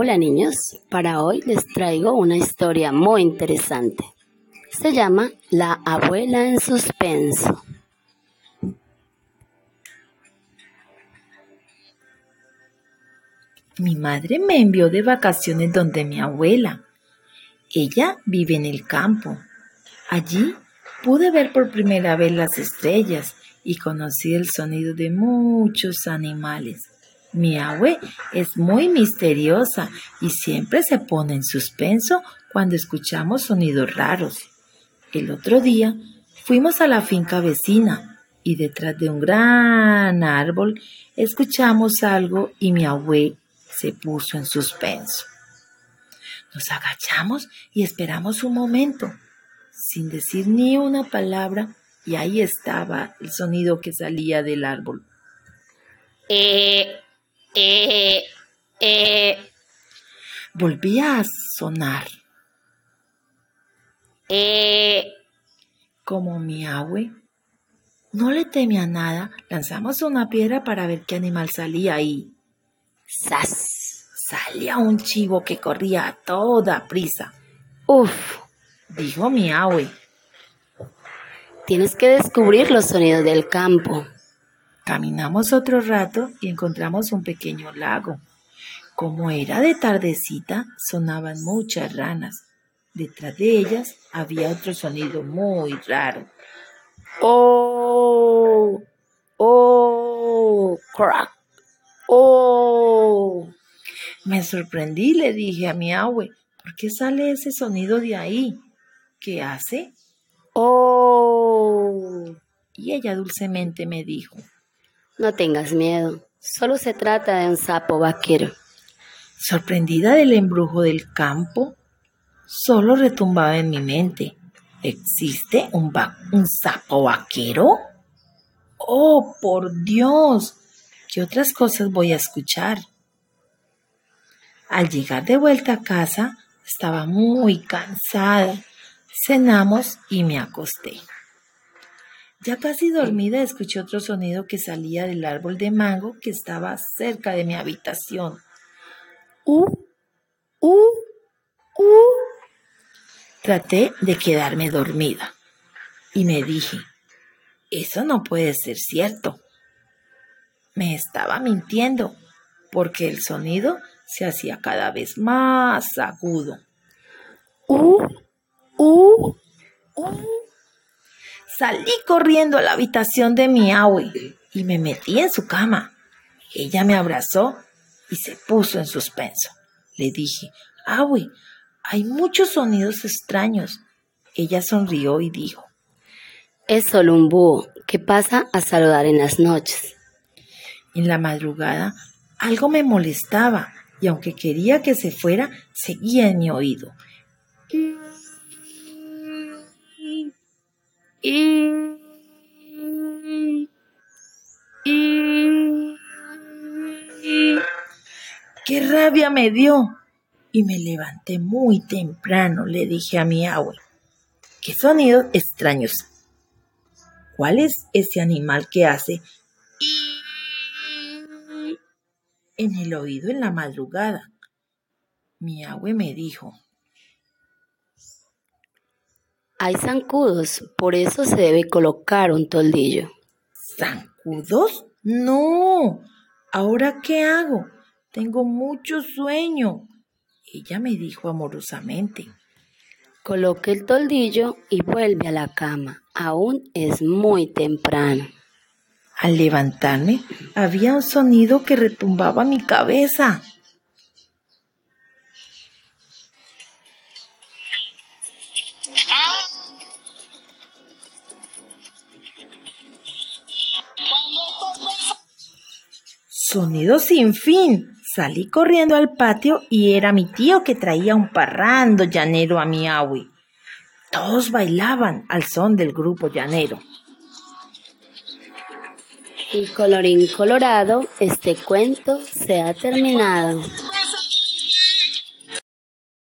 Hola niños, para hoy les traigo una historia muy interesante. Se llama La abuela en suspenso. Mi madre me envió de vacaciones donde mi abuela. Ella vive en el campo. Allí pude ver por primera vez las estrellas y conocí el sonido de muchos animales. Mi abue es muy misteriosa y siempre se pone en suspenso cuando escuchamos sonidos raros. El otro día fuimos a la finca vecina y detrás de un gran árbol escuchamos algo y mi abue se puso en suspenso. Nos agachamos y esperamos un momento, sin decir ni una palabra, y ahí estaba el sonido que salía del árbol. Eh, eh, eh. Volvía a sonar. Eh. Como mi abue. No le temía nada, lanzamos una piedra para ver qué animal salía ahí. ¡Sas! Salía un chivo que corría a toda prisa. Uf, dijo mi abue. Tienes que descubrir los sonidos del campo. Caminamos otro rato y encontramos un pequeño lago. Como era de tardecita, sonaban muchas ranas. Detrás de ellas había otro sonido muy raro. ¡Oh! ¡Oh! ¡Crack! ¡Oh! Me sorprendí le dije a mi abue, ¿por qué sale ese sonido de ahí? ¿Qué hace? ¡Oh! Y ella dulcemente me dijo, No tengas miedo, solo se trata de un sapo vaquero. Sorprendida del embrujo del campo, solo retumbaba en mi mente. ¿Existe un, un sapo vaquero? ¡Oh, por Dios! ¿Qué otras cosas voy a escuchar? Al llegar de vuelta a casa, estaba muy cansada. Cenamos y me acosté. Ya casi dormida escuché otro sonido que salía del árbol de mango que estaba cerca de mi habitación. ¡Uh! ¡Uh! ¡Uh! Traté de quedarme dormida y me dije, eso no puede ser cierto me estaba mintiendo, porque el sonido se hacía cada vez más agudo. ¡Uh! ¡Uh! ¡Uh! Salí corriendo a la habitación de mi abue y me metí en su cama. Ella me abrazó y se puso en suspenso. Le dije, Abue, hay muchos sonidos extraños. Ella sonrió y dijo, Es solo un búho que pasa a saludar en las noches. En la madrugada algo me molestaba y aunque quería que se fuera, seguía en mi oído. ¡Qué rabia me dio! Y me levanté muy temprano, le dije a mi abuelo. ¿Qué sonidos extraños? ¿Cuál es ese animal que hace en el oído en la madrugada. Mi abue me dijo. Hay zancudos, por eso se debe colocar un toldillo. ¿Zancudos? No. ¿Ahora qué hago? Tengo mucho sueño. Ella me dijo amorosamente. Coloque el toldillo y vuelve a la cama. Aún es muy temprano. Al levantarme, había un sonido que retumbaba mi cabeza. Sonido sin fin. Salí corriendo al patio y era mi tío que traía un parrando llanero a mi abue. Todos bailaban al son del grupo llanero. Y colorín colorado, este cuento se ha terminado.